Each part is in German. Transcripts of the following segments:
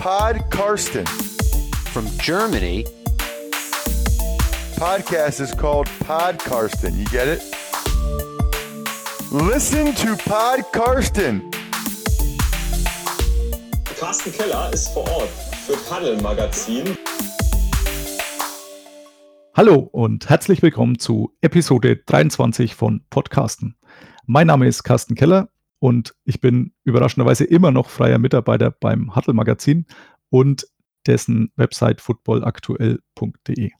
Pod Karsten. From Germany, Podcast is called Pod Karsten. You get it? Listen to Pod Karsten. Carsten Keller ist vor Ort für Paddel Magazin. Hallo und herzlich willkommen zu Episode 23 von Podcasten. Mein Name ist Carsten Keller und ich bin überraschenderweise immer noch freier Mitarbeiter beim Huddle Magazin und dessen Website footballaktuell.de.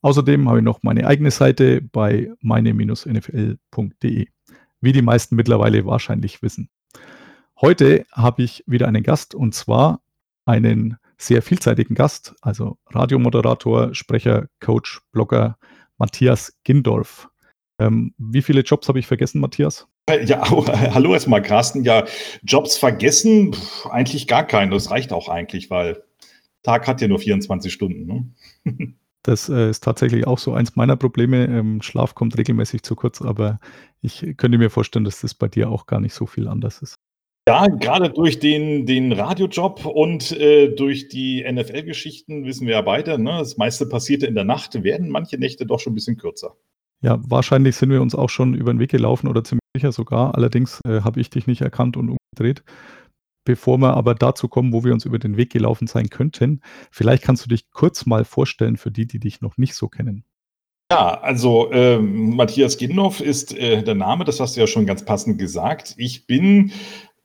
Außerdem habe ich noch meine eigene Seite bei meine-nfl.de, wie die meisten mittlerweile wahrscheinlich wissen. Heute habe ich wieder einen Gast und zwar einen sehr vielseitigen Gast, also Radiomoderator, Sprecher, Coach, Blogger Matthias Gindorf. Ähm, wie viele Jobs habe ich vergessen, Matthias? Ja, hallo erstmal, Carsten. Ja, Jobs vergessen, Pff, eigentlich gar keinen. Das reicht auch eigentlich, weil Tag hat ja nur 24 Stunden. Ne? Das äh, ist tatsächlich auch so eins meiner Probleme. Ähm, Schlaf kommt regelmäßig zu kurz, aber ich könnte mir vorstellen, dass das bei dir auch gar nicht so viel anders ist. Ja, gerade durch den, den Radiojob und äh, durch die NFL-Geschichten wissen wir ja beide, ne, das meiste passierte in der Nacht, werden manche Nächte doch schon ein bisschen kürzer. Ja, wahrscheinlich sind wir uns auch schon über den Weg gelaufen oder ziemlich sicher sogar. Allerdings äh, habe ich dich nicht erkannt und umgedreht. Bevor wir aber dazu kommen, wo wir uns über den Weg gelaufen sein könnten, vielleicht kannst du dich kurz mal vorstellen für die, die dich noch nicht so kennen. Ja, also ähm, Matthias Gindorf ist äh, der Name, das hast du ja schon ganz passend gesagt. Ich bin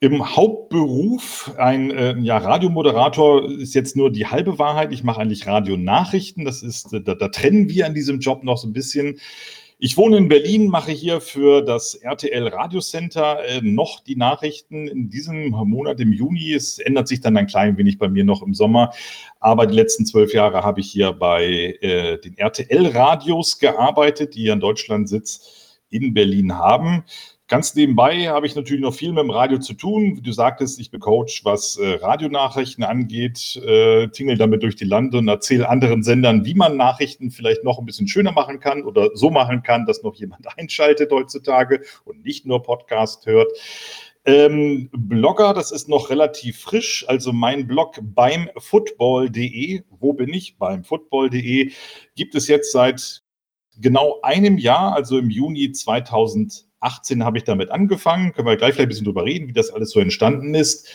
im Hauptberuf ein äh, ja, Radiomoderator ist jetzt nur die halbe Wahrheit. Ich mache eigentlich Radionachrichten. Das ist, da, da trennen wir an diesem Job noch so ein bisschen. Ich wohne in Berlin, mache hier für das RTL Radiocenter äh, noch die Nachrichten in diesem Monat im Juni. Es ändert sich dann ein klein wenig bei mir noch im Sommer. Aber die letzten zwölf Jahre habe ich hier bei äh, den RTL-Radios gearbeitet, die hier in Deutschland Sitz in Berlin haben. Ganz nebenbei habe ich natürlich noch viel mit dem Radio zu tun. Wie du sagtest, ich bin Coach, was äh, Radionachrichten angeht, äh, tingel damit durch die Lande und erzähle anderen Sendern, wie man Nachrichten vielleicht noch ein bisschen schöner machen kann oder so machen kann, dass noch jemand einschaltet heutzutage und nicht nur Podcast hört. Ähm, Blogger, das ist noch relativ frisch. Also mein Blog beim Football.de. Wo bin ich? Beim Football.de gibt es jetzt seit genau einem Jahr, also im Juni 2000. 18 habe ich damit angefangen. Können wir gleich vielleicht ein bisschen drüber reden, wie das alles so entstanden ist.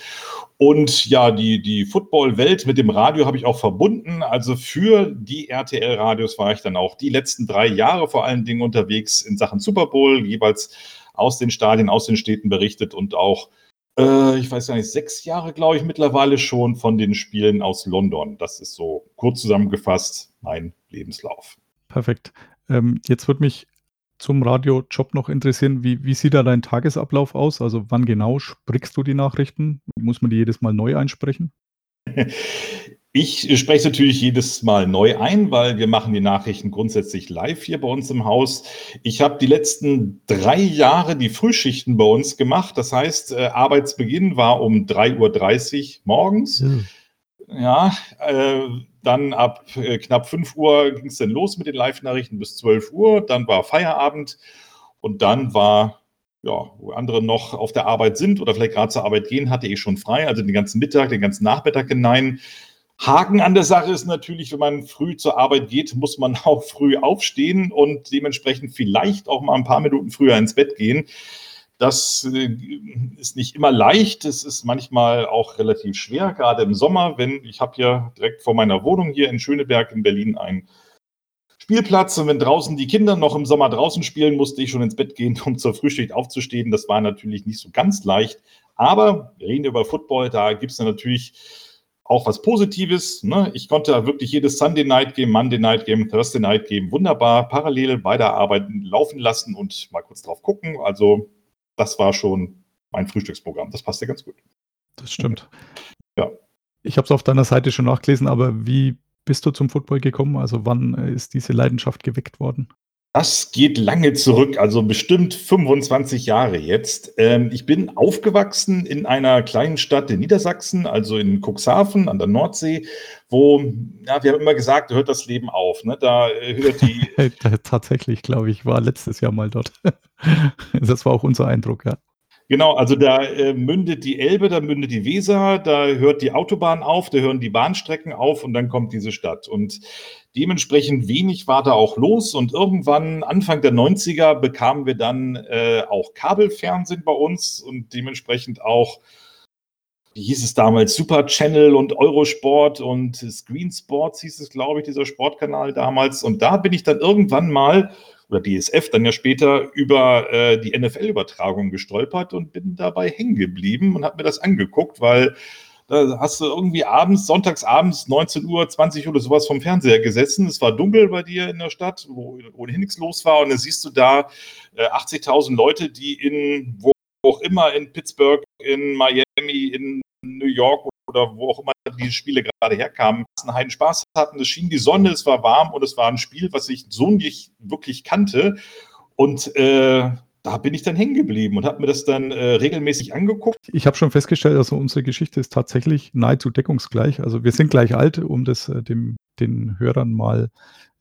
Und ja, die, die Football-Welt mit dem Radio habe ich auch verbunden. Also für die RTL-Radios war ich dann auch die letzten drei Jahre vor allen Dingen unterwegs in Sachen Super Bowl, jeweils aus den Stadien, aus den Städten berichtet und auch, äh, ich weiß gar nicht, sechs Jahre, glaube ich, mittlerweile schon von den Spielen aus London. Das ist so kurz zusammengefasst mein Lebenslauf. Perfekt. Ähm, jetzt würde mich zum Radiojob noch interessieren. Wie, wie sieht da dein Tagesablauf aus? Also wann genau sprichst du die Nachrichten? Muss man die jedes Mal neu einsprechen? Ich spreche natürlich jedes Mal neu ein, weil wir machen die Nachrichten grundsätzlich live hier bei uns im Haus. Ich habe die letzten drei Jahre die Frühschichten bei uns gemacht. Das heißt, äh, Arbeitsbeginn war um 3.30 Uhr morgens. Hm. Ja, äh, dann ab äh, knapp 5 Uhr ging es dann los mit den Live-Nachrichten bis 12 Uhr. Dann war Feierabend und dann war, ja, wo andere noch auf der Arbeit sind oder vielleicht gerade zur Arbeit gehen, hatte ich schon frei, also den ganzen Mittag, den ganzen Nachmittag hinein. Haken an der Sache ist natürlich, wenn man früh zur Arbeit geht, muss man auch früh aufstehen und dementsprechend vielleicht auch mal ein paar Minuten früher ins Bett gehen. Das äh, ist nicht immer leicht. Es ist manchmal auch relativ schwer, gerade im Sommer, wenn ich habe hier direkt vor meiner Wohnung hier in Schöneberg in Berlin einen Spielplatz und wenn draußen die Kinder noch im Sommer draußen spielen, musste ich schon ins Bett gehen, um zur Frühschicht aufzustehen. Das war natürlich nicht so ganz leicht. Aber wir reden über Football, da gibt es natürlich auch was Positives. Ne? Ich konnte wirklich jedes Sunday Night Game, Monday Night Game, Thursday Night Game wunderbar parallel bei der Arbeit laufen lassen und mal kurz drauf gucken. Also das war schon mein Frühstücksprogramm. Das passte ganz gut. Das stimmt. Ja. Ich habe es auf deiner Seite schon nachgelesen, aber wie bist du zum Football gekommen? Also wann äh, ist diese Leidenschaft geweckt worden? Das geht lange zurück, also bestimmt 25 Jahre jetzt. Ähm, ich bin aufgewachsen in einer kleinen Stadt in Niedersachsen, also in Cuxhaven an der Nordsee, wo, ja, wir haben immer gesagt, hört das Leben auf. Ne? Da äh, hört die. Tatsächlich, glaube ich, war letztes Jahr mal dort. das war auch unser Eindruck, ja. Genau, also da äh, mündet die Elbe, da mündet die Weser, da hört die Autobahn auf, da hören die Bahnstrecken auf und dann kommt diese Stadt. Und dementsprechend wenig war da auch los. Und irgendwann, Anfang der 90er, bekamen wir dann äh, auch Kabelfernsehen bei uns und dementsprechend auch, wie hieß es damals, Super Channel und Eurosport und Screen Sports hieß es, glaube ich, dieser Sportkanal damals. Und da bin ich dann irgendwann mal oder DSF dann ja später über äh, die NFL-Übertragung gestolpert und bin dabei hängen geblieben und habe mir das angeguckt, weil da hast du irgendwie abends, sonntags abends, 19 Uhr, 20 Uhr oder sowas vom Fernseher gesessen. Es war dunkel bei dir in der Stadt, wo ohnehin nichts los war. Und dann siehst du da äh, 80.000 Leute, die in, wo auch immer, in Pittsburgh, in Miami, in New York oder wo auch immer die Spiele gerade herkamen, einen heiden Spaß hatten. Es schien die Sonne, es war warm und es war ein Spiel, was ich so nicht wirklich kannte. Und äh, da bin ich dann hängen geblieben und habe mir das dann äh, regelmäßig angeguckt. Ich habe schon festgestellt, also unsere Geschichte ist tatsächlich nahezu deckungsgleich. Also wir sind gleich alt, um das äh, dem, den Hörern mal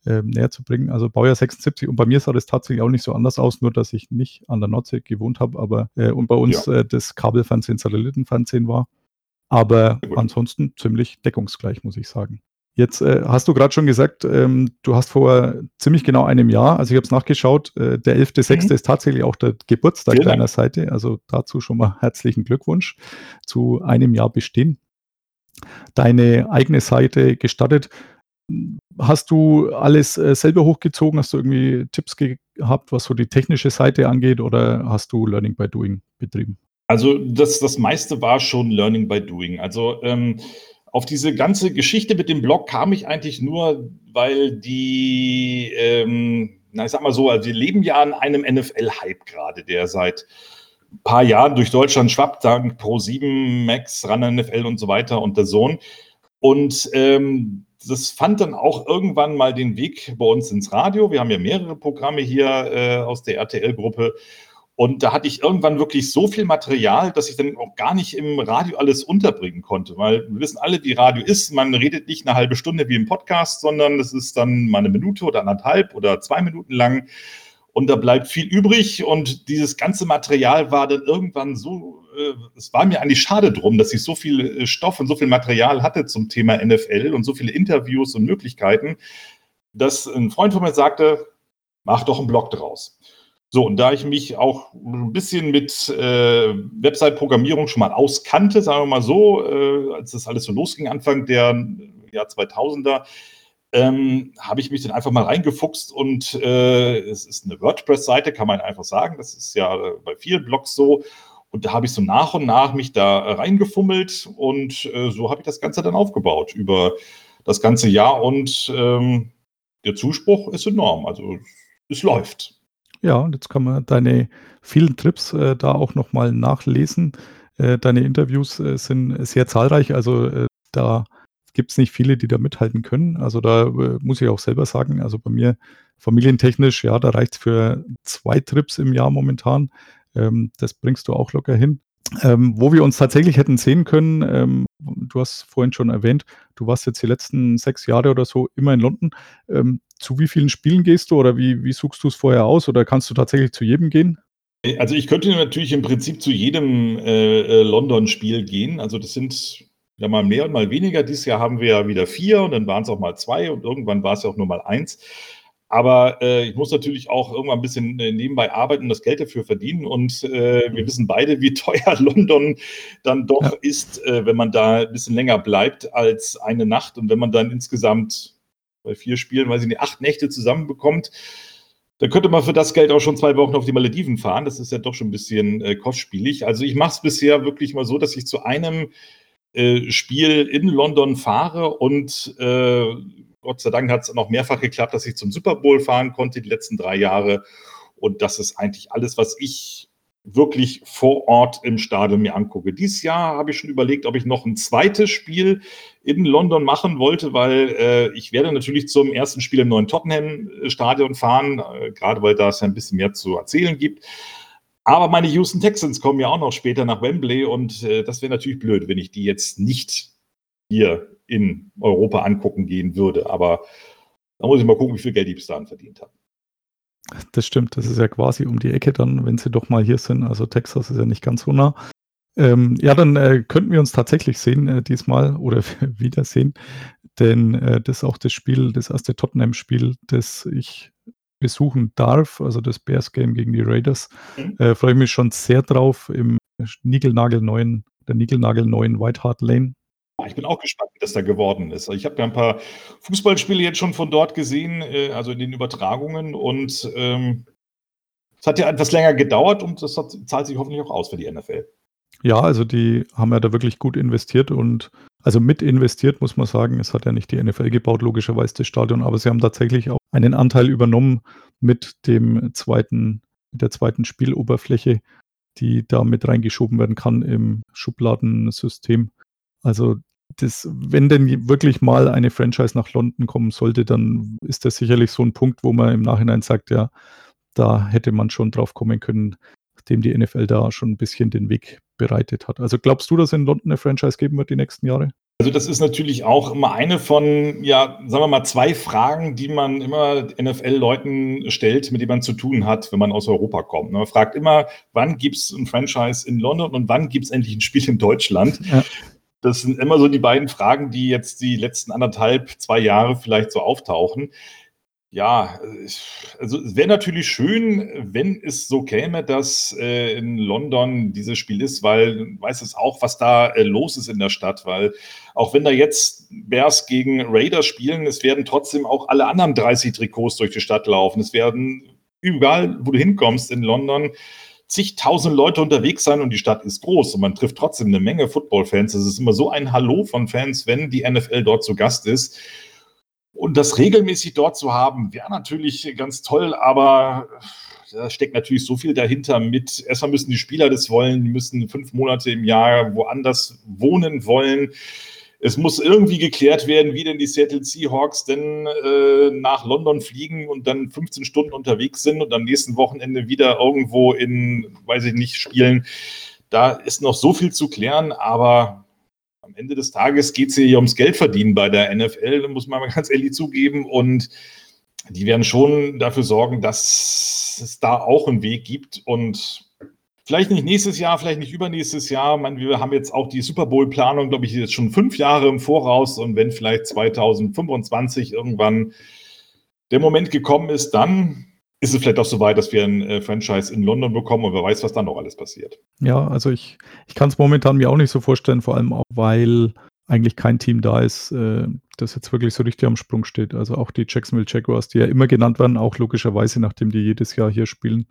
äh, näher zu bringen. Also Baujahr 76 und bei mir sah das tatsächlich auch nicht so anders aus, nur dass ich nicht an der Nordsee gewohnt habe, aber äh, und bei uns ja. Äh, das Kabelfernsehen Satellitenfernsehen war. Aber ansonsten ziemlich deckungsgleich, muss ich sagen. Jetzt äh, hast du gerade schon gesagt, ähm, du hast vor ziemlich genau einem Jahr, also ich habe es nachgeschaut, äh, der 11.06. Mhm. ist tatsächlich auch der Geburtstag Vielen deiner Dank. Seite. Also dazu schon mal herzlichen Glückwunsch zu einem Jahr Bestehen. Deine eigene Seite gestartet. Hast du alles äh, selber hochgezogen? Hast du irgendwie Tipps gehabt, was so die technische Seite angeht, oder hast du Learning by Doing betrieben? Also das, das meiste war schon Learning by Doing. Also ähm, auf diese ganze Geschichte mit dem Blog kam ich eigentlich nur, weil die, ähm, na ich sag mal so, also wir leben ja an einem NFL-Hype gerade, der seit ein paar Jahren durch Deutschland schwappt, dank Pro7, Max, Run NFL und so weiter und der Sohn. Und ähm, das fand dann auch irgendwann mal den Weg bei uns ins Radio. Wir haben ja mehrere Programme hier äh, aus der RTL-Gruppe. Und da hatte ich irgendwann wirklich so viel Material, dass ich dann auch gar nicht im Radio alles unterbringen konnte, weil wir wissen alle, wie Radio ist. Man redet nicht eine halbe Stunde wie im Podcast, sondern es ist dann mal eine Minute oder anderthalb oder zwei Minuten lang. Und da bleibt viel übrig. Und dieses ganze Material war dann irgendwann so, äh, es war mir eigentlich schade drum, dass ich so viel äh, Stoff und so viel Material hatte zum Thema NFL und so viele Interviews und Möglichkeiten, dass ein Freund von mir sagte, mach doch einen Blog draus. So, und da ich mich auch ein bisschen mit äh, Website-Programmierung schon mal auskannte, sagen wir mal so, äh, als das alles so losging, Anfang der Jahr 2000er, ähm, habe ich mich dann einfach mal reingefuchst und äh, es ist eine WordPress-Seite, kann man einfach sagen. Das ist ja bei vielen Blogs so. Und da habe ich so nach und nach mich da reingefummelt und äh, so habe ich das Ganze dann aufgebaut über das ganze Jahr und ähm, der Zuspruch ist enorm. Also es läuft. Ja, und jetzt kann man deine vielen Trips äh, da auch nochmal nachlesen. Äh, deine Interviews äh, sind sehr zahlreich, also äh, da gibt es nicht viele, die da mithalten können. Also da äh, muss ich auch selber sagen, also bei mir familientechnisch, ja, da reicht es für zwei Trips im Jahr momentan. Ähm, das bringst du auch locker hin. Ähm, wo wir uns tatsächlich hätten sehen können, ähm, du hast vorhin schon erwähnt, du warst jetzt die letzten sechs Jahre oder so immer in London. Ähm, zu wie vielen Spielen gehst du oder wie, wie suchst du es vorher aus oder kannst du tatsächlich zu jedem gehen? Also ich könnte natürlich im Prinzip zu jedem äh, äh, London-Spiel gehen. Also das sind ja mal mehr und mal weniger. Dieses Jahr haben wir ja wieder vier und dann waren es auch mal zwei und irgendwann war es ja auch nur mal eins. Aber äh, ich muss natürlich auch irgendwann ein bisschen äh, nebenbei arbeiten und das Geld dafür verdienen. Und äh, wir wissen beide, wie teuer London dann doch ja. ist, äh, wenn man da ein bisschen länger bleibt als eine Nacht. Und wenn man dann insgesamt bei vier Spielen, weiß ich nicht, acht Nächte zusammenbekommt, dann könnte man für das Geld auch schon zwei Wochen auf die Malediven fahren. Das ist ja doch schon ein bisschen äh, kostspielig. Also ich mache es bisher wirklich mal so, dass ich zu einem Spiel in London fahre und Gott sei Dank hat es noch mehrfach geklappt, dass ich zum Super Bowl fahren konnte die letzten drei Jahre. Und das ist eigentlich alles, was ich wirklich vor Ort im Stadion mir angucke. Dieses Jahr habe ich schon überlegt, ob ich noch ein zweites Spiel in London machen wollte, weil äh, ich werde natürlich zum ersten Spiel im neuen Tottenham-Stadion fahren, äh, gerade weil da es ja ein bisschen mehr zu erzählen gibt. Aber meine Houston Texans kommen ja auch noch später nach Wembley und äh, das wäre natürlich blöd, wenn ich die jetzt nicht hier in Europa angucken gehen würde. Aber da muss ich mal gucken, wie viel Geld ich bis dahin verdient habe. Das stimmt, das ist ja quasi um die Ecke dann, wenn sie doch mal hier sind. Also Texas ist ja nicht ganz so nah. Ähm, ja, dann äh, könnten wir uns tatsächlich sehen äh, diesmal oder wiedersehen, denn äh, das ist auch das Spiel, das erste Tottenham-Spiel, das ich besuchen darf, also das Bears-Game gegen die Raiders. Mhm. Äh, Freue ich mich schon sehr drauf im Niegelnagelneuen, der Niegelnagelneuen White Hart Lane. Ich bin auch gespannt, wie das da geworden ist. Ich habe ja ein paar Fußballspiele jetzt schon von dort gesehen, äh, also in den Übertragungen. Und ähm, es hat ja etwas länger gedauert und das hat, zahlt sich hoffentlich auch aus für die NFL. Ja, also die haben ja da wirklich gut investiert und also mit investiert, muss man sagen. Es hat ja nicht die NFL gebaut, logischerweise das Stadion, aber sie haben tatsächlich auch einen Anteil übernommen mit dem zweiten, mit der zweiten Spieloberfläche, die da mit reingeschoben werden kann im Schubladensystem. Also das, wenn denn wirklich mal eine Franchise nach London kommen sollte, dann ist das sicherlich so ein Punkt, wo man im Nachhinein sagt, ja, da hätte man schon drauf kommen können, nachdem die NFL da schon ein bisschen den Weg bereitet hat. Also glaubst du, dass in London eine Franchise geben wird die nächsten Jahre? Also das ist natürlich auch immer eine von, ja, sagen wir mal, zwei Fragen, die man immer NFL-Leuten stellt, mit denen man zu tun hat, wenn man aus Europa kommt. Man fragt immer, wann gibt es ein Franchise in London und wann gibt es endlich ein Spiel in Deutschland? Ja. Das sind immer so die beiden Fragen, die jetzt die letzten anderthalb, zwei Jahre vielleicht so auftauchen. Ja, also es wäre natürlich schön, wenn es so käme, dass äh, in London dieses Spiel ist, weil du weißt es auch, was da äh, los ist in der Stadt, weil auch wenn da jetzt Bears gegen Raiders spielen, es werden trotzdem auch alle anderen 30 Trikots durch die Stadt laufen. Es werden überall, wo du hinkommst in London, zigtausend Leute unterwegs sein und die Stadt ist groß und man trifft trotzdem eine Menge Football-Fans. Es ist immer so ein Hallo von Fans, wenn die NFL dort zu Gast ist. Und das regelmäßig dort zu haben, wäre natürlich ganz toll, aber da steckt natürlich so viel dahinter mit. Erstmal müssen die Spieler das wollen, müssen fünf Monate im Jahr woanders wohnen wollen. Es muss irgendwie geklärt werden, wie denn die Seattle Seahawks denn äh, nach London fliegen und dann 15 Stunden unterwegs sind und am nächsten Wochenende wieder irgendwo in, weiß ich nicht, spielen. Da ist noch so viel zu klären, aber am Ende des Tages geht es hier ums Geldverdienen bei der NFL, muss man mal ganz ehrlich zugeben. Und die werden schon dafür sorgen, dass es da auch einen Weg gibt. Und vielleicht nicht nächstes Jahr, vielleicht nicht übernächstes Jahr. meine, wir haben jetzt auch die Super Bowl-Planung, glaube ich, jetzt schon fünf Jahre im Voraus. Und wenn vielleicht 2025 irgendwann der Moment gekommen ist, dann ist es vielleicht auch so weit, dass wir ein äh, Franchise in London bekommen und wer weiß, was dann noch alles passiert. Ja, also ich, ich kann es momentan mir auch nicht so vorstellen, vor allem auch, weil eigentlich kein Team da ist, äh, das jetzt wirklich so richtig am Sprung steht. Also auch die Jacksonville Jaguars, die ja immer genannt werden, auch logischerweise, nachdem die jedes Jahr hier spielen,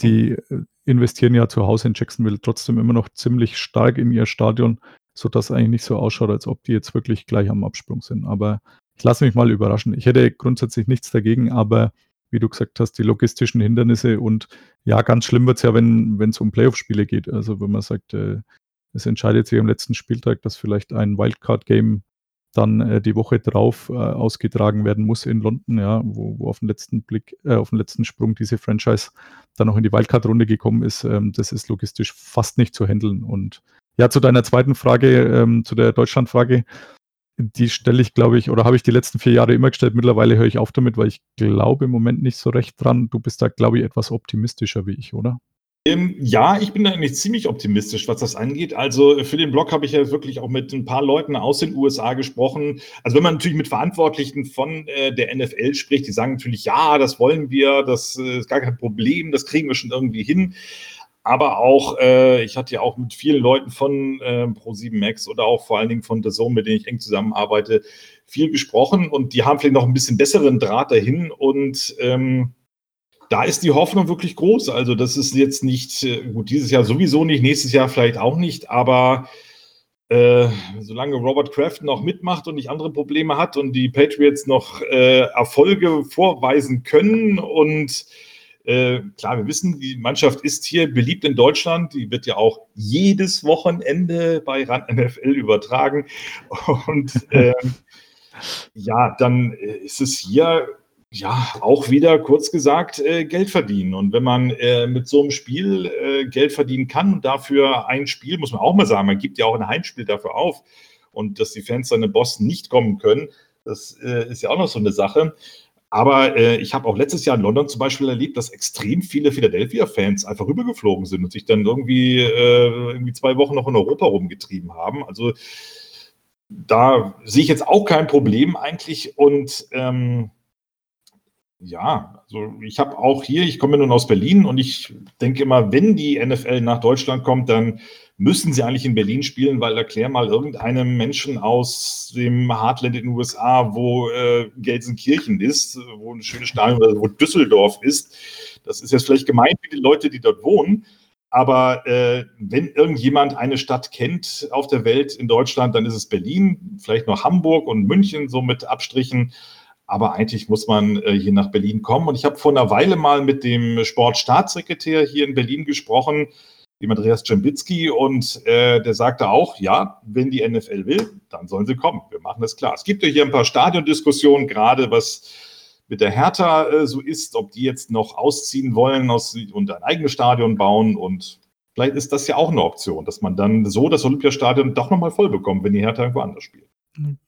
die äh, investieren ja zu Hause in Jacksonville trotzdem immer noch ziemlich stark in ihr Stadion, sodass eigentlich nicht so ausschaut, als ob die jetzt wirklich gleich am Absprung sind. Aber ich lasse mich mal überraschen. Ich hätte grundsätzlich nichts dagegen, aber wie du gesagt hast, die logistischen Hindernisse und ja, ganz schlimm wird es ja, wenn es um Playoff-Spiele geht. Also wenn man sagt, äh, es entscheidet sich am letzten Spieltag, dass vielleicht ein Wildcard-Game dann äh, die Woche drauf äh, ausgetragen werden muss in London, ja, wo, wo auf den letzten Blick, äh, auf den letzten Sprung diese Franchise dann noch in die Wildcard-Runde gekommen ist. Ähm, das ist logistisch fast nicht zu handeln. Und ja, zu deiner zweiten Frage, ähm, zu der Deutschland-Frage, die stelle ich, glaube ich, oder habe ich die letzten vier Jahre immer gestellt. Mittlerweile höre ich auf damit, weil ich glaube im Moment nicht so recht dran. Du bist da, glaube ich, etwas optimistischer wie ich, oder? Ähm, ja, ich bin da eigentlich ziemlich optimistisch, was das angeht. Also für den Blog habe ich ja wirklich auch mit ein paar Leuten aus den USA gesprochen. Also wenn man natürlich mit Verantwortlichen von äh, der NFL spricht, die sagen natürlich, ja, das wollen wir, das äh, ist gar kein Problem, das kriegen wir schon irgendwie hin aber auch, äh, ich hatte ja auch mit vielen Leuten von äh, Pro7 Max oder auch vor allen Dingen von The Zone, mit denen ich eng zusammenarbeite, viel gesprochen und die haben vielleicht noch ein bisschen besseren Draht dahin und ähm, da ist die Hoffnung wirklich groß. Also das ist jetzt nicht, äh, gut, dieses Jahr sowieso nicht, nächstes Jahr vielleicht auch nicht, aber äh, solange Robert Kraft noch mitmacht und nicht andere Probleme hat und die Patriots noch äh, Erfolge vorweisen können und äh, klar, wir wissen, die Mannschaft ist hier beliebt in Deutschland. Die wird ja auch jedes Wochenende bei RAN NFL übertragen. Und äh, ja, dann äh, ist es hier ja auch wieder kurz gesagt äh, Geld verdienen. Und wenn man äh, mit so einem Spiel äh, Geld verdienen kann und dafür ein Spiel, muss man auch mal sagen, man gibt ja auch ein Heimspiel dafür auf und dass die Fans dann in Boston nicht kommen können, das ist ja auch noch so eine Sache. Aber äh, ich habe auch letztes Jahr in London zum Beispiel erlebt, dass extrem viele Philadelphia-Fans einfach rübergeflogen sind und sich dann irgendwie, äh, irgendwie zwei Wochen noch in Europa rumgetrieben haben. Also da sehe ich jetzt auch kein Problem eigentlich. Und ähm, ja, also ich habe auch hier, ich komme nun aus Berlin und ich denke immer, wenn die NFL nach Deutschland kommt, dann müssen sie eigentlich in Berlin spielen, weil erklär mal irgendeinem Menschen aus dem Heartland in den USA, wo äh, Gelsenkirchen ist, wo ein schönes Stadion oder wo Düsseldorf ist. Das ist jetzt vielleicht gemeint für die Leute, die dort wohnen. Aber äh, wenn irgendjemand eine Stadt kennt auf der Welt in Deutschland, dann ist es Berlin, vielleicht noch Hamburg und München, so mit Abstrichen. Aber eigentlich muss man äh, hier nach Berlin kommen. Und ich habe vor einer Weile mal mit dem Sportstaatssekretär hier in Berlin gesprochen, dem Andreas Czembitzki, und äh, der sagte auch, ja, wenn die NFL will, dann sollen sie kommen. Wir machen das klar. Es gibt ja hier ein paar Stadiondiskussionen, gerade was mit der Hertha äh, so ist, ob die jetzt noch ausziehen wollen aus, und ein eigenes Stadion bauen. Und vielleicht ist das ja auch eine Option, dass man dann so das Olympiastadion doch nochmal voll bekommt, wenn die Hertha irgendwo anders spielt.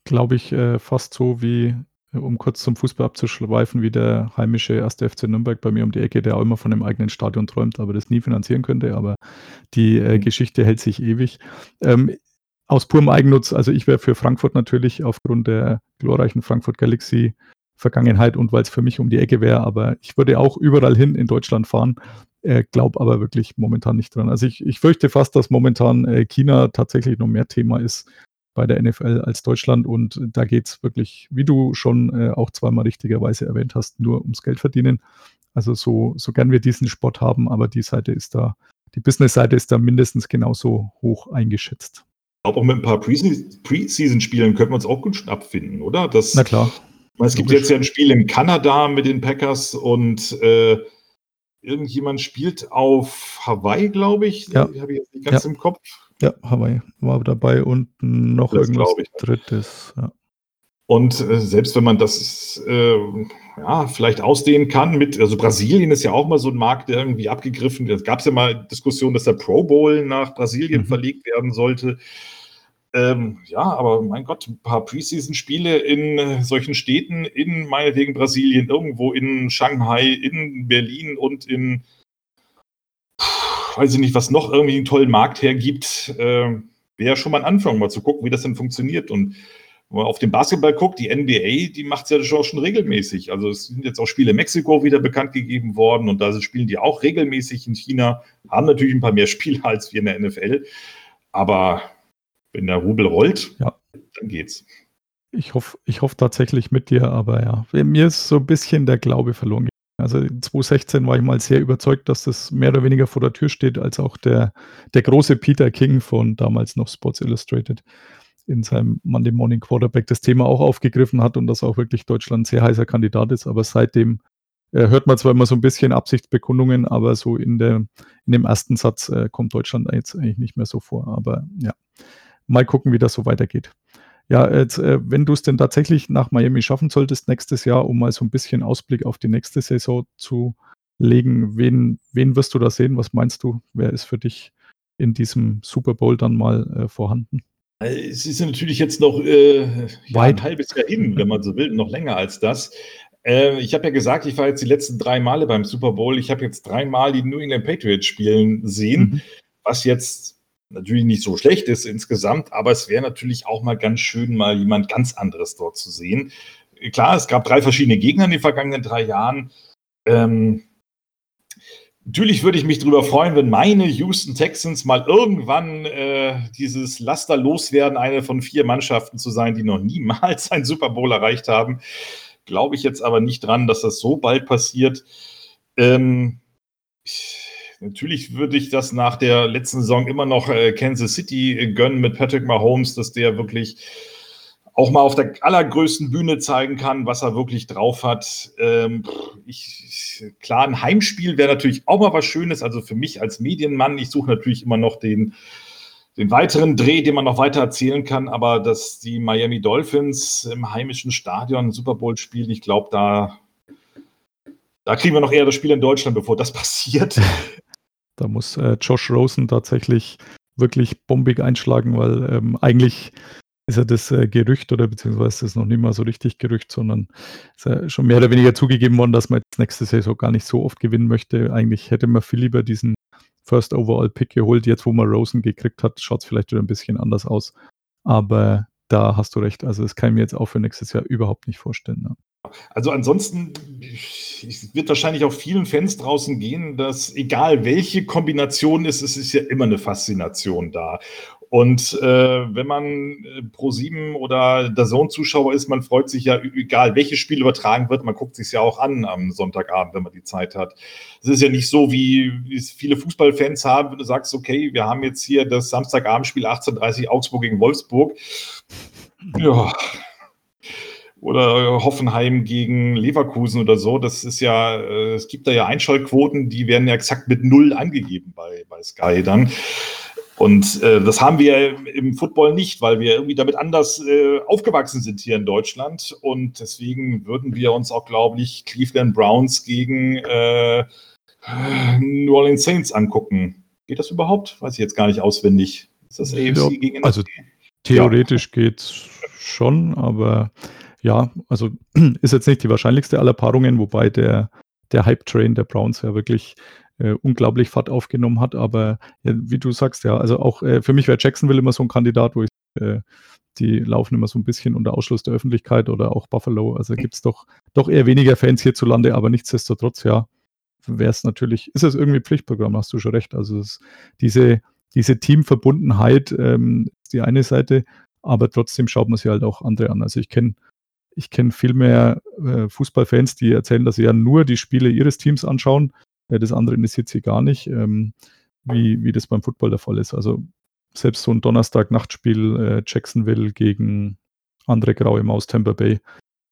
Glaube ich äh, fast so wie um kurz zum Fußball abzuschweifen, wie der heimische erste FC Nürnberg bei mir um die Ecke, der auch immer von einem eigenen Stadion träumt, aber das nie finanzieren könnte. Aber die äh, mhm. Geschichte hält sich ewig. Ähm, aus purem Eigennutz, also ich wäre für Frankfurt natürlich aufgrund der glorreichen Frankfurt Galaxy Vergangenheit und weil es für mich um die Ecke wäre, aber ich würde auch überall hin in Deutschland fahren, äh, glaube aber wirklich momentan nicht dran. Also ich, ich fürchte fast, dass momentan äh, China tatsächlich noch mehr Thema ist bei der NFL als Deutschland. Und da geht es wirklich, wie du schon äh, auch zweimal richtigerweise erwähnt hast, nur ums Geld verdienen. Also so, so gern wir diesen Sport haben, aber die Seite ist da, die Business-Seite ist da mindestens genauso hoch eingeschätzt. Ich glaube, auch mit ein paar Preseason-Spielen könnten wir uns auch gut schnapp finden, oder? Das, Na klar. Es gibt jetzt ja ein Spiel in Kanada mit den Packers und äh, irgendjemand spielt auf Hawaii, glaube ich. Ja. Habe ich jetzt nicht ganz ja. im Kopf. Ja, Hawaii war dabei und noch das irgendwas ich, Drittes. Ja. Und äh, selbst wenn man das äh, ja, vielleicht ausdehnen kann mit, also Brasilien ist ja auch mal so ein Markt, der irgendwie abgegriffen wird. Es gab ja mal Diskussionen, dass der Pro Bowl nach Brasilien mhm. verlegt werden sollte. Ähm, ja, aber mein Gott, ein paar Preseason-Spiele in äh, solchen Städten, in meinetwegen Brasilien, irgendwo in Shanghai, in Berlin und in weiß ich nicht, was noch irgendwie einen tollen Markt hergibt, äh, wäre schon mal ein Anfang, mal zu gucken, wie das denn funktioniert. Und wenn man auf den Basketball guckt, die NBA, die macht es ja schon, schon regelmäßig. Also es sind jetzt auch Spiele in Mexiko wieder bekannt gegeben worden und da spielen die auch regelmäßig in China, haben natürlich ein paar mehr Spiele als wir in der NFL. Aber wenn der Rubel rollt, ja. dann geht's. Ich hoffe ich hoff tatsächlich mit dir, aber ja, mir ist so ein bisschen der Glaube verloren also 2016 war ich mal sehr überzeugt, dass das mehr oder weniger vor der Tür steht, als auch der, der große Peter King von damals noch Sports Illustrated in seinem Monday Morning Quarterback das Thema auch aufgegriffen hat und dass auch wirklich Deutschland ein sehr heißer Kandidat ist. Aber seitdem äh, hört man zwar immer so ein bisschen Absichtsbekundungen, aber so in, der, in dem ersten Satz äh, kommt Deutschland jetzt eigentlich nicht mehr so vor. Aber ja, mal gucken, wie das so weitergeht. Ja, jetzt, äh, wenn du es denn tatsächlich nach Miami schaffen solltest nächstes Jahr, um mal so ein bisschen Ausblick auf die nächste Saison zu legen, wen, wen wirst du da sehen? Was meinst du? Wer ist für dich in diesem Super Bowl dann mal äh, vorhanden? Es ist natürlich jetzt noch äh, ja, ein halbes Jahr hin, wenn man so will, noch länger als das. Äh, ich habe ja gesagt, ich war jetzt die letzten drei Male beim Super Bowl. Ich habe jetzt dreimal die New England Patriots spielen sehen, mhm. was jetzt natürlich nicht so schlecht ist insgesamt, aber es wäre natürlich auch mal ganz schön, mal jemand ganz anderes dort zu sehen. Klar, es gab drei verschiedene Gegner in den vergangenen drei Jahren. Ähm, natürlich würde ich mich darüber freuen, wenn meine Houston Texans mal irgendwann äh, dieses Laster loswerden, eine von vier Mannschaften zu sein, die noch niemals ein Super Bowl erreicht haben. Glaube ich jetzt aber nicht dran, dass das so bald passiert. Ähm, ich, Natürlich würde ich das nach der letzten Saison immer noch äh, Kansas City äh, gönnen mit Patrick Mahomes, dass der wirklich auch mal auf der allergrößten Bühne zeigen kann, was er wirklich drauf hat. Ähm, ich, klar, ein Heimspiel wäre natürlich auch mal was Schönes. Also für mich als Medienmann, ich suche natürlich immer noch den, den weiteren Dreh, den man noch weiter erzählen kann. Aber dass die Miami Dolphins im heimischen Stadion Super Bowl spielen, ich glaube, da, da kriegen wir noch eher das Spiel in Deutschland, bevor das passiert. Da muss äh, Josh Rosen tatsächlich wirklich bombig einschlagen, weil ähm, eigentlich ist ja das äh, Gerücht oder beziehungsweise ist noch nicht mal so richtig Gerücht, sondern ist ja schon mehr oder weniger zugegeben worden, dass man jetzt nächste Saison gar nicht so oft gewinnen möchte. Eigentlich hätte man viel lieber diesen First Overall Pick geholt. Jetzt, wo man Rosen gekriegt hat, schaut es vielleicht wieder ein bisschen anders aus. Aber da hast du recht. Also das kann ich mir jetzt auch für nächstes Jahr überhaupt nicht vorstellen. Ne? Also ansonsten es wird wahrscheinlich auch vielen Fans draußen gehen, dass egal welche Kombination ist, es ist ja immer eine Faszination da. Und äh, wenn man äh, Pro 7 oder der Zone-Zuschauer ist, man freut sich ja, egal welches Spiel übertragen wird, man guckt sich ja auch an am Sonntagabend, wenn man die Zeit hat. Es ist ja nicht so, wie, wie es viele Fußballfans haben, wenn du sagst, okay, wir haben jetzt hier das Samstagabendspiel 18.30 Augsburg gegen Wolfsburg. Ja, oder Hoffenheim gegen Leverkusen oder so. Das ist ja, äh, es gibt da ja Einschaltquoten, die werden ja exakt mit null angegeben bei, bei Sky dann. Und äh, das haben wir im Football nicht, weil wir irgendwie damit anders äh, aufgewachsen sind hier in Deutschland. Und deswegen würden wir uns auch, glaube ich, Cleveland Browns gegen äh, New Orleans Saints angucken. Geht das überhaupt? Weiß ich jetzt gar nicht auswendig. Ist das AFC ja, gegen NFC? Also theoretisch ja. geht's schon, aber ja, also ist jetzt nicht die wahrscheinlichste aller Paarungen, wobei der, der Hype-Train der Browns ja wirklich äh, unglaublich Fahrt aufgenommen hat. Aber ja, wie du sagst, ja, also auch äh, für mich wäre Jacksonville immer so ein Kandidat, wo ich äh, die laufen immer so ein bisschen unter Ausschluss der Öffentlichkeit oder auch Buffalo. Also gibt es doch, doch eher weniger Fans hierzulande, aber nichtsdestotrotz, ja, wäre es natürlich, ist es irgendwie Pflichtprogramm, hast du schon recht. Also es, diese, diese Teamverbundenheit ähm, ist die eine Seite, aber trotzdem schaut man sich halt auch andere an. Also ich kenne ich kenne viel mehr äh, Fußballfans, die erzählen, dass sie ja nur die Spiele ihres Teams anschauen. Äh, das andere interessiert sie gar nicht, ähm, wie, wie das beim Football der Fall ist. Also selbst so ein Donnerstag-Nachtspiel äh, Jacksonville gegen andere graue Maus Tampa Bay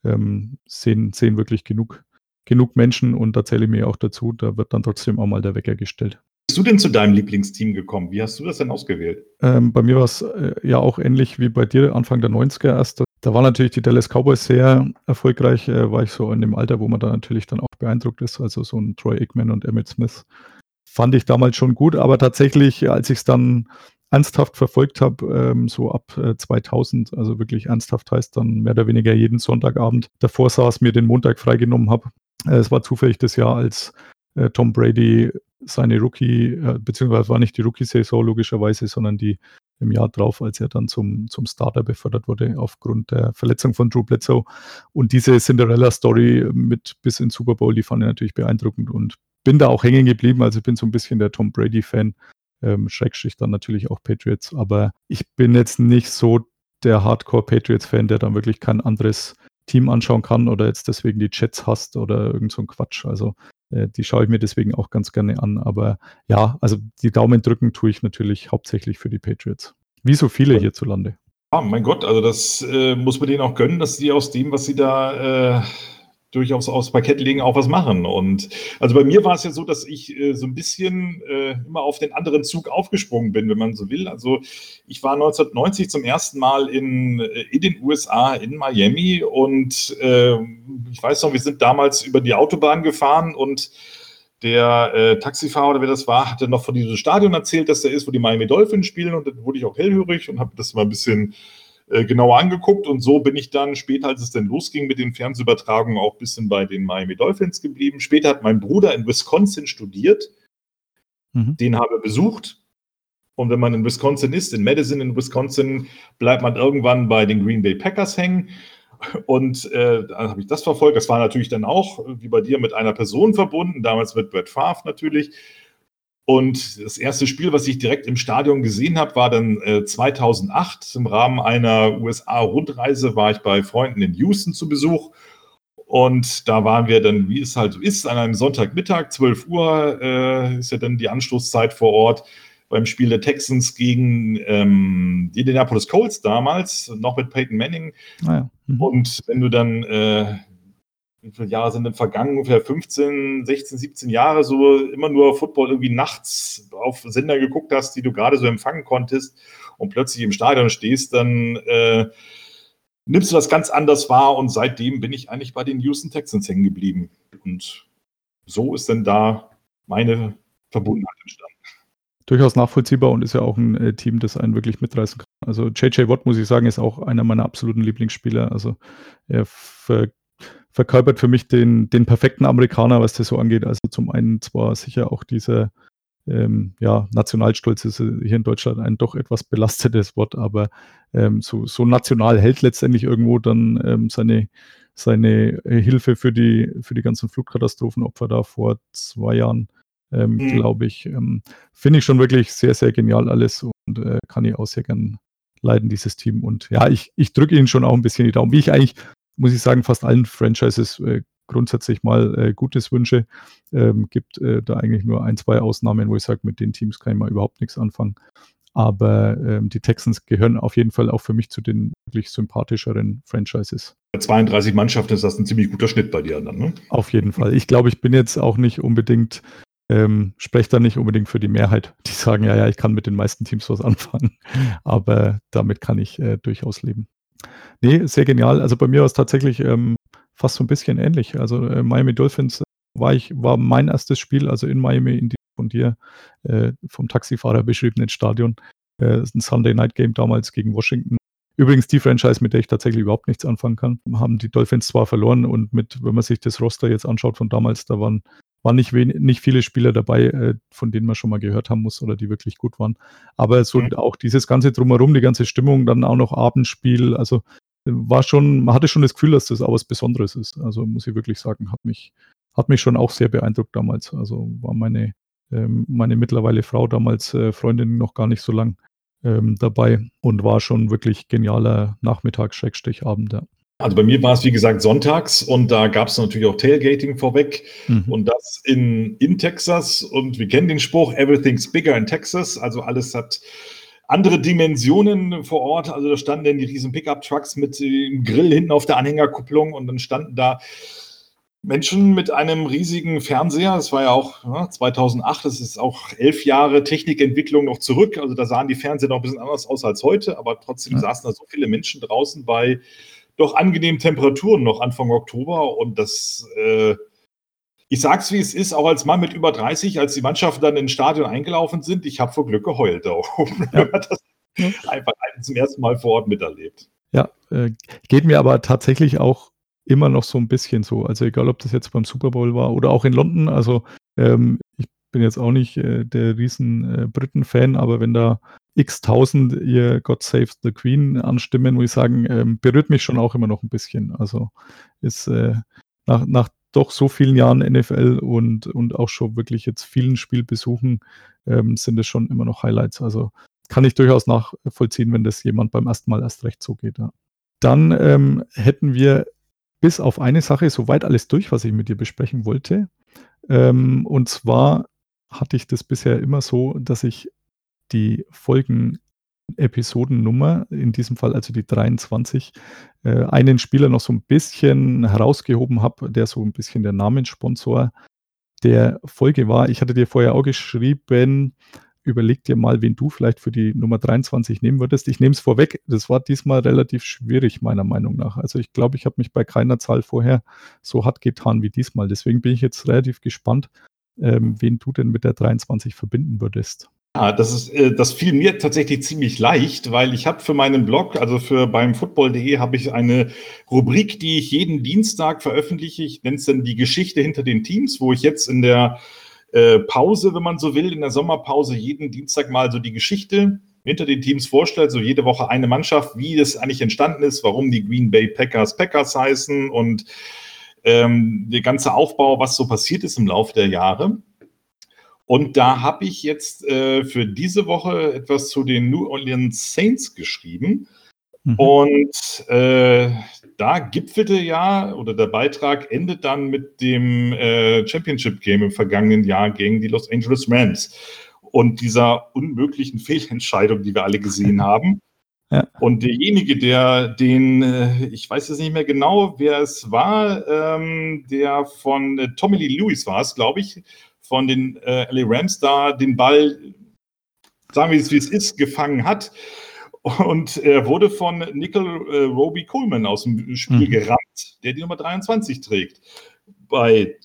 ähm, sehen, sehen wirklich genug, genug Menschen und da zähle ich mir auch dazu, da wird dann trotzdem auch mal der Wecker gestellt. Bist du denn zu deinem Lieblingsteam gekommen? Wie hast du das denn ausgewählt? Ähm, bei mir war es äh, ja auch ähnlich wie bei dir, Anfang der 90er erst. Da waren natürlich die Dallas Cowboys sehr erfolgreich, äh, war ich so in dem Alter, wo man da natürlich dann auch beeindruckt ist. Also so ein Troy Aikman und Emmett Smith fand ich damals schon gut, aber tatsächlich, als ich es dann ernsthaft verfolgt habe, ähm, so ab äh, 2000, also wirklich ernsthaft heißt dann mehr oder weniger jeden Sonntagabend davor saß, mir den Montag freigenommen habe. Äh, es war zufällig das Jahr, als äh, Tom Brady seine Rookie, äh, beziehungsweise war nicht die Rookie-Saison logischerweise, sondern die im Jahr drauf, als er dann zum, zum Starter befördert wurde aufgrund der Verletzung von Drew Bledsoe. Und diese Cinderella-Story mit bis ins Super Bowl, die fand ich natürlich beeindruckend und bin da auch hängen geblieben. Also ich bin so ein bisschen der Tom Brady-Fan, ähm, Schrägstrich dann natürlich auch Patriots. Aber ich bin jetzt nicht so der Hardcore-Patriots-Fan, der dann wirklich kein anderes Team anschauen kann oder jetzt deswegen die Jets hasst oder irgend so ein Quatsch. Also die schaue ich mir deswegen auch ganz gerne an. Aber ja, also die Daumen drücken tue ich natürlich hauptsächlich für die Patriots. Wie so viele hierzulande. Ah, mein Gott, also das äh, muss man denen auch gönnen, dass sie aus dem, was sie da äh, durchaus aufs Parkett legen, auch was machen. Und also bei mir war es ja so, dass ich äh, so ein bisschen äh, immer auf den anderen Zug aufgesprungen bin, wenn man so will. Also ich war 1990 zum ersten Mal in, äh, in den USA, in Miami und äh, ich weiß noch, wir sind damals über die Autobahn gefahren und der äh, Taxifahrer oder wer das war, hatte noch von diesem Stadion erzählt, dass der ist, wo die Miami Dolphins spielen und dann wurde ich auch hellhörig und habe das mal ein bisschen äh, genauer angeguckt und so bin ich dann später, als es dann losging mit den Fernsehübertragungen, auch ein bisschen bei den Miami Dolphins geblieben. Später hat mein Bruder in Wisconsin studiert, mhm. den habe besucht. Und wenn man in Wisconsin ist, in Madison in Wisconsin, bleibt man irgendwann bei den Green Bay Packers hängen. Und äh, dann habe ich das verfolgt. Das war natürlich dann auch, wie bei dir, mit einer Person verbunden, damals mit Brett Favre natürlich. Und das erste Spiel, was ich direkt im Stadion gesehen habe, war dann äh, 2008. Im Rahmen einer USA-Rundreise war ich bei Freunden in Houston zu Besuch. Und da waren wir dann, wie es halt so ist, an einem Sonntagmittag, 12 Uhr, äh, ist ja dann die Anstoßzeit vor Ort beim Spiel der Texans gegen ähm, die Indianapolis Colts damals, noch mit Peyton Manning. Ah ja. mhm. Und wenn du dann äh, wie viele Jahre sind denn vergangen? Ungefähr 15, 16, 17 Jahre, so immer nur Football irgendwie nachts auf Sender geguckt hast, die du gerade so empfangen konntest und plötzlich im Stadion stehst, dann äh, nimmst du das ganz anders wahr und seitdem bin ich eigentlich bei den Houston Texans hängen geblieben. Und so ist dann da meine Verbundenheit entstanden. durchaus nachvollziehbar und ist ja auch ein äh, Team, das einen wirklich mitreißen kann. Also JJ Watt, muss ich sagen, ist auch einer meiner absoluten Lieblingsspieler. Also er verkörpert für mich den, den perfekten Amerikaner, was das so angeht. Also zum einen zwar sicher auch dieser ähm, ja, Nationalstolz ist hier in Deutschland ein doch etwas belastetes Wort, aber ähm, so, so national hält letztendlich irgendwo dann ähm, seine, seine Hilfe für die, für die ganzen Flugkatastrophenopfer da vor zwei Jahren, ähm, mhm. glaube ich. Ähm, finde ich schon wirklich sehr, sehr genial alles und äh, kann ich auch sehr gern leiden, dieses Team. Und ja, ich, ich drücke ihnen schon auch ein bisschen die Daumen, wie ich eigentlich, muss ich sagen, fast allen Franchises äh, grundsätzlich mal äh, Gutes wünsche. Ähm, gibt äh, da eigentlich nur ein, zwei Ausnahmen, wo ich sage, mit den Teams kann ich mal überhaupt nichts anfangen. Aber ähm, die Texans gehören auf jeden Fall auch für mich zu den wirklich sympathischeren Franchises. Bei 32 Mannschaften ist das ein ziemlich guter Schnitt bei dir dann, ne? Auf jeden Fall. Ich glaube, ich bin jetzt auch nicht unbedingt, ähm, spreche da nicht unbedingt für die Mehrheit, die sagen, ja, ja, ich kann mit den meisten Teams was anfangen. Aber damit kann ich äh, durchaus leben. Nee, sehr genial. Also bei mir war es tatsächlich ähm, fast so ein bisschen ähnlich. Also äh, Miami Dolphins war ich, war mein erstes Spiel, also in Miami, in diesem von dir äh, vom Taxifahrer beschriebenen Stadion. Äh, ein Sunday Night Game damals gegen Washington. Übrigens die Franchise, mit der ich tatsächlich überhaupt nichts anfangen kann, haben die Dolphins zwar verloren und mit, wenn man sich das Roster jetzt anschaut von damals, da waren, waren nicht, wenig, nicht viele Spieler dabei, äh, von denen man schon mal gehört haben muss oder die wirklich gut waren. Aber so mhm. auch dieses ganze Drumherum, die ganze Stimmung, dann auch noch Abendspiel, also war schon, man hatte schon das Gefühl, dass das auch was Besonderes ist. Also muss ich wirklich sagen, hat mich, hat mich schon auch sehr beeindruckt damals. Also war meine, ähm, meine mittlerweile Frau damals äh, Freundin noch gar nicht so lang ähm, dabei und war schon wirklich genialer Nachmittag, Schrägstrich Abend. Ja. Also bei mir war es wie gesagt sonntags und da gab es natürlich auch Tailgating vorweg mhm. und das in, in Texas und wir kennen den Spruch, everything's bigger in Texas, also alles hat andere Dimensionen vor Ort. Also da standen dann die riesen Pickup-Trucks mit dem Grill hinten auf der Anhängerkupplung und dann standen da Menschen mit einem riesigen Fernseher. Das war ja auch ja, 2008, das ist auch elf Jahre Technikentwicklung noch zurück. Also da sahen die Fernseher noch ein bisschen anders aus als heute, aber trotzdem ja. saßen da so viele Menschen draußen bei doch angenehmen Temperaturen noch Anfang Oktober und das äh, ich sag's wie es ist, auch als Mann mit über 30, als die Mannschaften dann ins Stadion eingelaufen sind, ich habe vor Glück geheult da oben, ja. das einfach zum ersten Mal vor Ort miterlebt. Ja, äh, geht mir aber tatsächlich auch immer noch so ein bisschen so. Also egal, ob das jetzt beim Super Bowl war oder auch in London. Also ähm, ich bin jetzt auch nicht äh, der riesen äh, Briten-Fan, aber wenn da x tausend ihr God Save the Queen anstimmen, muss ich sagen, ähm, berührt mich schon auch immer noch ein bisschen. Also ist äh, nach, nach doch so vielen Jahren NFL und, und auch schon wirklich jetzt vielen Spielbesuchen ähm, sind es schon immer noch Highlights. Also kann ich durchaus nachvollziehen, wenn das jemand beim ersten Mal erst recht so geht. Ja. Dann ähm, hätten wir bis auf eine Sache soweit alles durch, was ich mit dir besprechen wollte. Ähm, und zwar hatte ich das bisher immer so, dass ich die Folgen Episodennummer, in diesem Fall also die 23, äh, einen Spieler noch so ein bisschen herausgehoben habe, der so ein bisschen der Namenssponsor der Folge war. Ich hatte dir vorher auch geschrieben, überleg dir mal, wen du vielleicht für die Nummer 23 nehmen würdest. Ich nehme es vorweg, das war diesmal relativ schwierig, meiner Meinung nach. Also ich glaube, ich habe mich bei keiner Zahl vorher so hart getan wie diesmal. Deswegen bin ich jetzt relativ gespannt, ähm, wen du denn mit der 23 verbinden würdest. Ja, das, ist, äh, das fiel mir tatsächlich ziemlich leicht, weil ich habe für meinen Blog, also für beim football.de, habe ich eine Rubrik, die ich jeden Dienstag veröffentliche. Ich nenne es dann die Geschichte hinter den Teams, wo ich jetzt in der äh, Pause, wenn man so will, in der Sommerpause jeden Dienstag mal so die Geschichte hinter den Teams vorstelle, so jede Woche eine Mannschaft, wie das eigentlich entstanden ist, warum die Green Bay Packers Packers heißen und ähm, der ganze Aufbau, was so passiert ist im Laufe der Jahre. Und da habe ich jetzt äh, für diese Woche etwas zu den New Orleans Saints geschrieben. Mhm. Und äh, da gipfelte ja, oder der Beitrag endet dann mit dem äh, Championship Game im vergangenen Jahr gegen die Los Angeles Rams und dieser unmöglichen Fehlentscheidung, die wir alle gesehen haben. Ja. Und derjenige, der den, äh, ich weiß jetzt nicht mehr genau, wer es war, ähm, der von äh, Tommy Lee Lewis war es, glaube ich, von den äh, LA Rams da den Ball, sagen wir es wie es ist, gefangen hat. Und er wurde von Nickel äh, Roby Coleman aus dem Spiel mhm. gerammt, der die Nummer 23 trägt bei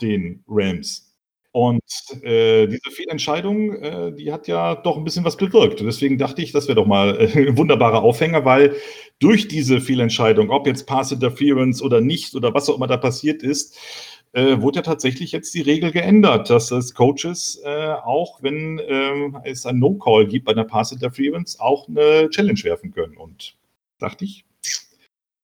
den Rams. Und äh, diese Fehlentscheidung, äh, die hat ja doch ein bisschen was bewirkt. Und deswegen dachte ich, das wäre doch mal äh, ein wunderbarer Aufhänger, weil durch diese Fehlentscheidung, ob jetzt Pass Interference oder nicht oder was auch immer da passiert ist, äh, wurde ja tatsächlich jetzt die Regel geändert, dass es Coaches, äh, auch wenn ähm, es ein No-Call gibt bei einer Pass Interference, auch eine Challenge werfen können. Und dachte ich,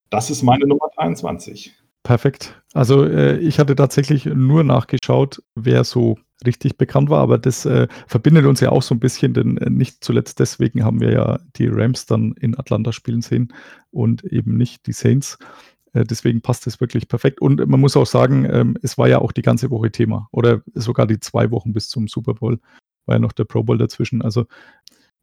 das ist meine Nummer 23. Perfekt. Also äh, ich hatte tatsächlich nur nachgeschaut, wer so richtig bekannt war, aber das äh, verbindet uns ja auch so ein bisschen, denn äh, nicht zuletzt deswegen haben wir ja die Rams dann in Atlanta spielen sehen und eben nicht die Saints. Äh, deswegen passt es wirklich perfekt. Und man muss auch sagen, ähm, es war ja auch die ganze Woche Thema oder sogar die zwei Wochen bis zum Super Bowl war ja noch der Pro Bowl dazwischen. Also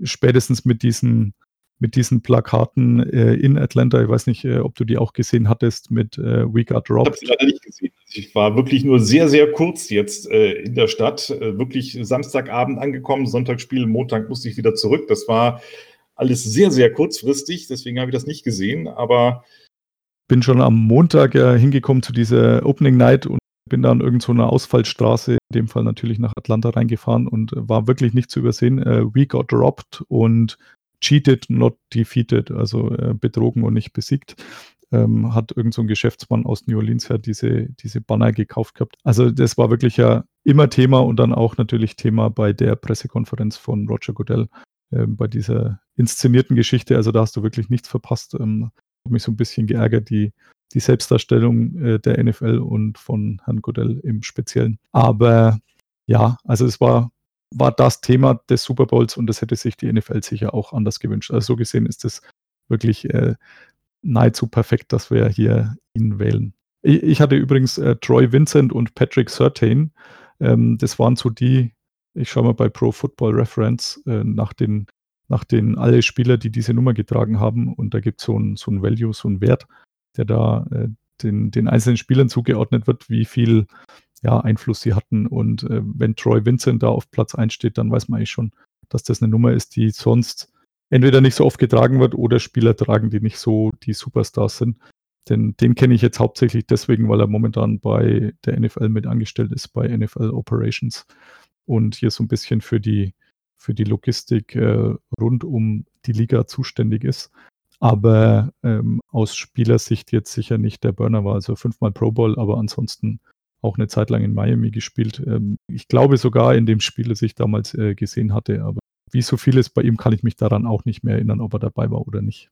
spätestens mit diesen mit diesen Plakaten äh, in Atlanta. Ich weiß nicht, äh, ob du die auch gesehen hattest mit We Got Robbed. Ich habe sie leider nicht gesehen. Also ich war wirklich nur sehr, sehr kurz jetzt in der Stadt. Wirklich Samstagabend angekommen, Sonntagsspiel, Montag musste ich wieder zurück. Das war alles sehr, sehr kurzfristig. Deswegen habe ich das nicht gesehen. Aber bin schon am Montag äh, hingekommen zu dieser Opening Night und bin dann irgend so eine Ausfallstraße, in dem Fall natürlich nach Atlanta reingefahren und war wirklich nicht zu übersehen. We Got Robbed und cheated, not defeated, also äh, betrogen und nicht besiegt. Ähm, hat irgend so ein Geschäftsmann aus New Orleans ja diese, diese Banner gekauft gehabt. Also das war wirklich ja immer Thema und dann auch natürlich Thema bei der Pressekonferenz von Roger Goodell, äh, bei dieser inszenierten Geschichte. Also da hast du wirklich nichts verpasst. Ähm, mich so ein bisschen geärgert, die, die Selbstdarstellung äh, der NFL und von Herrn Goodell im Speziellen. Aber ja, also es war war das Thema des Super Bowls und das hätte sich die NFL sicher auch anders gewünscht. Also so gesehen ist es wirklich äh, nahezu perfekt, dass wir hier ihn wählen. Ich, ich hatte übrigens äh, Troy Vincent und Patrick Surtain. Ähm, das waren so die, ich schaue mal bei Pro Football Reference äh, nach den nach den alle Spieler, die diese Nummer getragen haben. Und da gibt es so ein, so ein Value, so ein Wert, der da äh, den, den einzelnen Spielern zugeordnet wird, wie viel ja, Einfluss sie hatten. Und äh, wenn Troy Vincent da auf Platz 1 steht, dann weiß man eigentlich schon, dass das eine Nummer ist, die sonst entweder nicht so oft getragen wird oder Spieler tragen, die nicht so die Superstars sind. Denn den kenne ich jetzt hauptsächlich deswegen, weil er momentan bei der NFL mit angestellt ist, bei NFL Operations und hier so ein bisschen für die, für die Logistik äh, rund um die Liga zuständig ist. Aber ähm, aus Spielersicht jetzt sicher nicht der Burner war, also fünfmal Pro Bowl, aber ansonsten auch eine Zeit lang in Miami gespielt. Ähm, ich glaube sogar in dem Spiel, das ich damals äh, gesehen hatte, aber wie so vieles bei ihm kann ich mich daran auch nicht mehr erinnern, ob er dabei war oder nicht.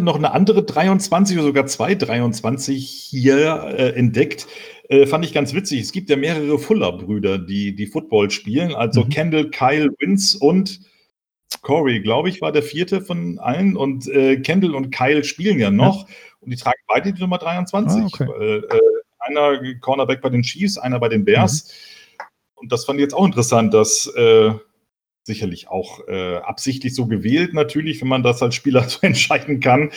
Noch eine andere 23 oder sogar zwei 23 hier äh, entdeckt. Äh, fand ich ganz witzig. Es gibt ja mehrere Fuller-Brüder, die, die Football spielen. Also mhm. Kendall, Kyle, Vince und Corey, glaube ich, war der vierte von allen. Und äh, Kendall und Kyle spielen ja noch. Ja. Und die tragen beide die Nummer 23. Ah, okay. Weil, äh, einer Cornerback bei den Chiefs, einer bei den Bears. Mhm. Und das fand ich jetzt auch interessant, dass äh, sicherlich auch äh, absichtlich so gewählt, natürlich, wenn man das als Spieler so entscheiden kann.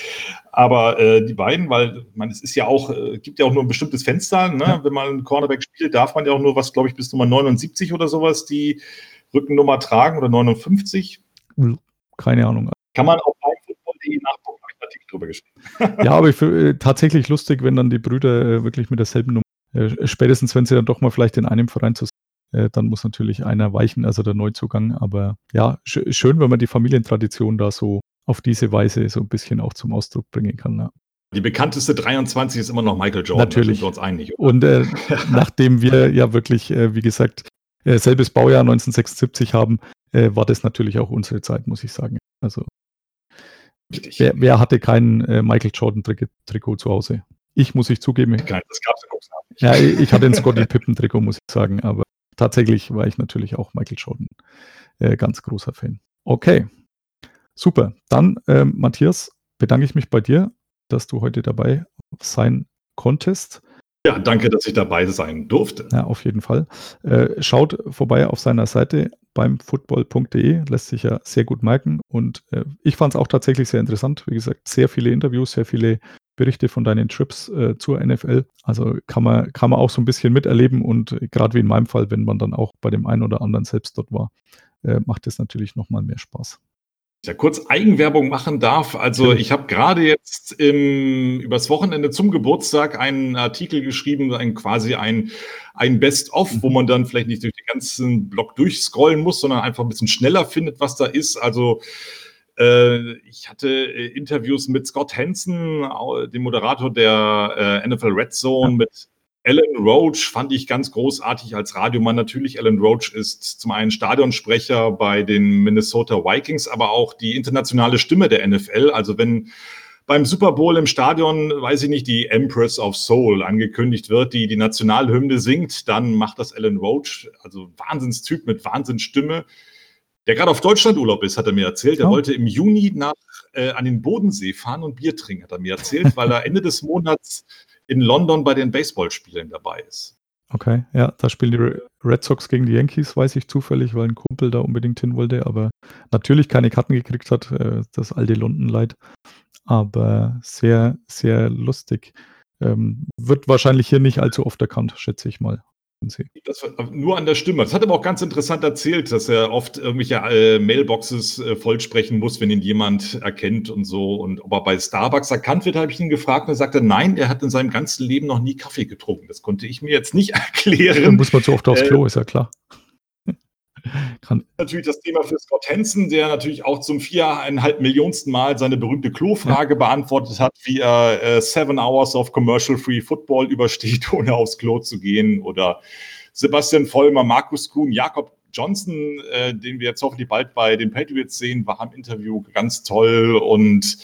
Aber äh, die beiden, weil man es ist ja auch, äh, gibt ja auch nur ein bestimmtes Fenster, ne? Ja. wenn man einen Cornerback spielt, darf man ja auch nur was, glaube ich, bis Nummer 79 oder sowas die Rückennummer tragen oder 59. Keine Ahnung. Kann man auch bei football.de nachgucken Artikel drüber geschrieben. ja, aber ich finde äh, tatsächlich lustig, wenn dann die Brüder äh, wirklich mit derselben Nummer, äh, spätestens wenn sie dann doch mal vielleicht in einem Verein zusammen äh, dann muss natürlich einer weichen, also der Neuzugang. Aber ja, sch schön, wenn man die Familientradition da so auf diese Weise so ein bisschen auch zum Ausdruck bringen kann. Ja. Die bekannteste 23 ist immer noch Michael Jordan. Natürlich. Da uns einig. Und äh, nachdem wir ja wirklich, äh, wie gesagt, äh, selbes Baujahr 1976 haben, äh, war das natürlich auch unsere Zeit, muss ich sagen. Also Wer, wer, hatte kein äh, Michael Jordan-Trikot zu Hause? Ich muss ich zugeben. Kein, das gab es ja Ja, ich hatte ein Scotty Pippen-Trikot, muss ich sagen, aber tatsächlich war ich natürlich auch Michael Jordan äh, ganz großer Fan. Okay, super. Dann, äh, Matthias, bedanke ich mich bei dir, dass du heute dabei sein konntest. Ja, danke, dass ich dabei sein durfte. Ja, auf jeden Fall. Äh, schaut vorbei auf seiner Seite beim football.de, lässt sich ja sehr gut merken. Und äh, ich fand es auch tatsächlich sehr interessant. Wie gesagt, sehr viele Interviews, sehr viele Berichte von deinen Trips äh, zur NFL. Also kann man, kann man auch so ein bisschen miterleben und gerade wie in meinem Fall, wenn man dann auch bei dem einen oder anderen selbst dort war, äh, macht es natürlich nochmal mehr Spaß. ja kurz Eigenwerbung machen darf. Also ich habe gerade jetzt im, übers Wochenende zum Geburtstag einen Artikel geschrieben, ein, quasi ein, ein Best-of, wo man dann vielleicht nicht durch den ganzen Blog durchscrollen muss, sondern einfach ein bisschen schneller findet, was da ist. Also ich hatte äh, Interviews mit Scott Hansen, dem Moderator der äh, NFL Red Zone, mit Alan Roach fand ich ganz großartig als Radiomann. Natürlich, Alan Roach ist zum einen Stadionsprecher bei den Minnesota Vikings, aber auch die internationale Stimme der NFL. Also wenn beim Super Bowl im Stadion, weiß ich nicht, die Empress of Soul angekündigt wird, die die Nationalhymne singt, dann macht das Alan Roach, also Wahnsinnstyp mit Wahnsinnsstimme. Der gerade auf Deutschlandurlaub ist, hat er mir erzählt. Er oh. wollte im Juni nach, äh, an den Bodensee fahren und Bier trinken, hat er mir erzählt, weil er Ende des Monats in London bei den Baseballspielen dabei ist. Okay, ja, da spielen die Red Sox gegen die Yankees, weiß ich zufällig, weil ein Kumpel da unbedingt hin wollte, aber natürlich keine Karten gekriegt hat, äh, das alte London-Leid. Aber sehr, sehr lustig. Ähm, wird wahrscheinlich hier nicht allzu oft erkannt, schätze ich mal. Das war nur an der Stimme. Das hat aber auch ganz interessant erzählt, dass er oft irgendwelche äh, Mailboxes äh, vollsprechen muss, wenn ihn jemand erkennt und so. Und ob er bei Starbucks erkannt wird, habe ich ihn gefragt und er sagte, nein, er hat in seinem ganzen Leben noch nie Kaffee getrunken. Das konnte ich mir jetzt nicht erklären. Dann muss man zu oft aufs Klo, äh, ist ja klar. Natürlich das Thema für Scott Hansen, der natürlich auch zum viereinhalb Millionsten Mal seine berühmte Klo-Frage beantwortet hat, wie er äh, Seven Hours of Commercial-Free Football übersteht, ohne aufs Klo zu gehen. Oder Sebastian Vollmer, Markus Kuhn, Jakob Johnson, äh, den wir jetzt hoffentlich bald bei den Patriots sehen, war im Interview ganz toll und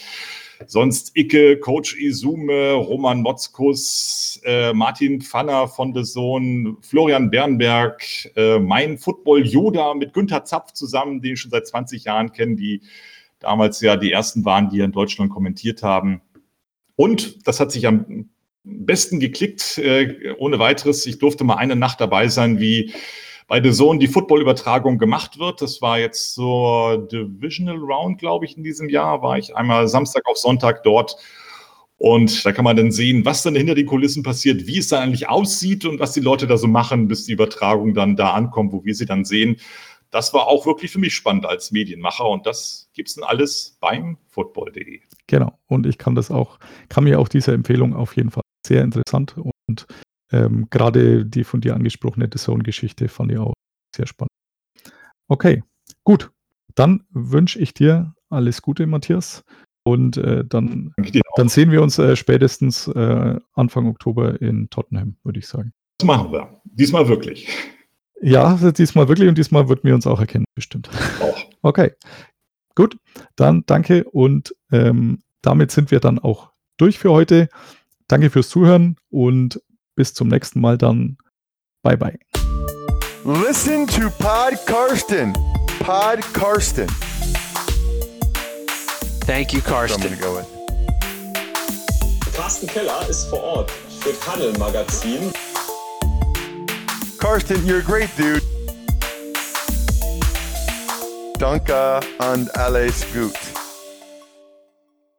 Sonst Icke, Coach Isume, Roman Motzkus, äh, Martin Pfanner von The Sohn, Florian Bernberg, äh, mein Football Yoda mit Günther Zapf zusammen, den ich schon seit 20 Jahren kenne, die damals ja die ersten waren, die in Deutschland kommentiert haben. Und das hat sich am besten geklickt, äh, ohne weiteres. Ich durfte mal eine Nacht dabei sein, wie bei The Zone die Football-Übertragung gemacht wird. Das war jetzt zur Divisional Round, glaube ich, in diesem Jahr. War ich einmal Samstag auf Sonntag dort. Und da kann man dann sehen, was dann hinter den Kulissen passiert, wie es da eigentlich aussieht und was die Leute da so machen, bis die Übertragung dann da ankommt, wo wir sie dann sehen. Das war auch wirklich für mich spannend als Medienmacher und das gibt es dann alles beim football.de. Genau. Und ich kann das auch, kann mir auch diese Empfehlung auf jeden Fall sehr interessant und ähm, Gerade die von dir angesprochene The Zone-Geschichte fand ich auch sehr spannend. Okay, gut. Dann wünsche ich dir alles Gute, Matthias. Und äh, dann, dann sehen wir uns äh, spätestens äh, Anfang Oktober in Tottenham, würde ich sagen. Das machen wir. Diesmal wirklich. Ja, diesmal wirklich und diesmal wird wir uns auch erkennen, bestimmt. Auch. Okay. Gut, dann danke und ähm, damit sind wir dann auch durch für heute. Danke fürs Zuhören und bis zum nächsten Mal dann. Bye bye. Listen to Pod Karsten. Pod Karsten. Thank you, Karsten. Go. Carsten Keller ist vor Ort für Tunnel Magazin. Karsten, you're a great dude. Danke und alles gut.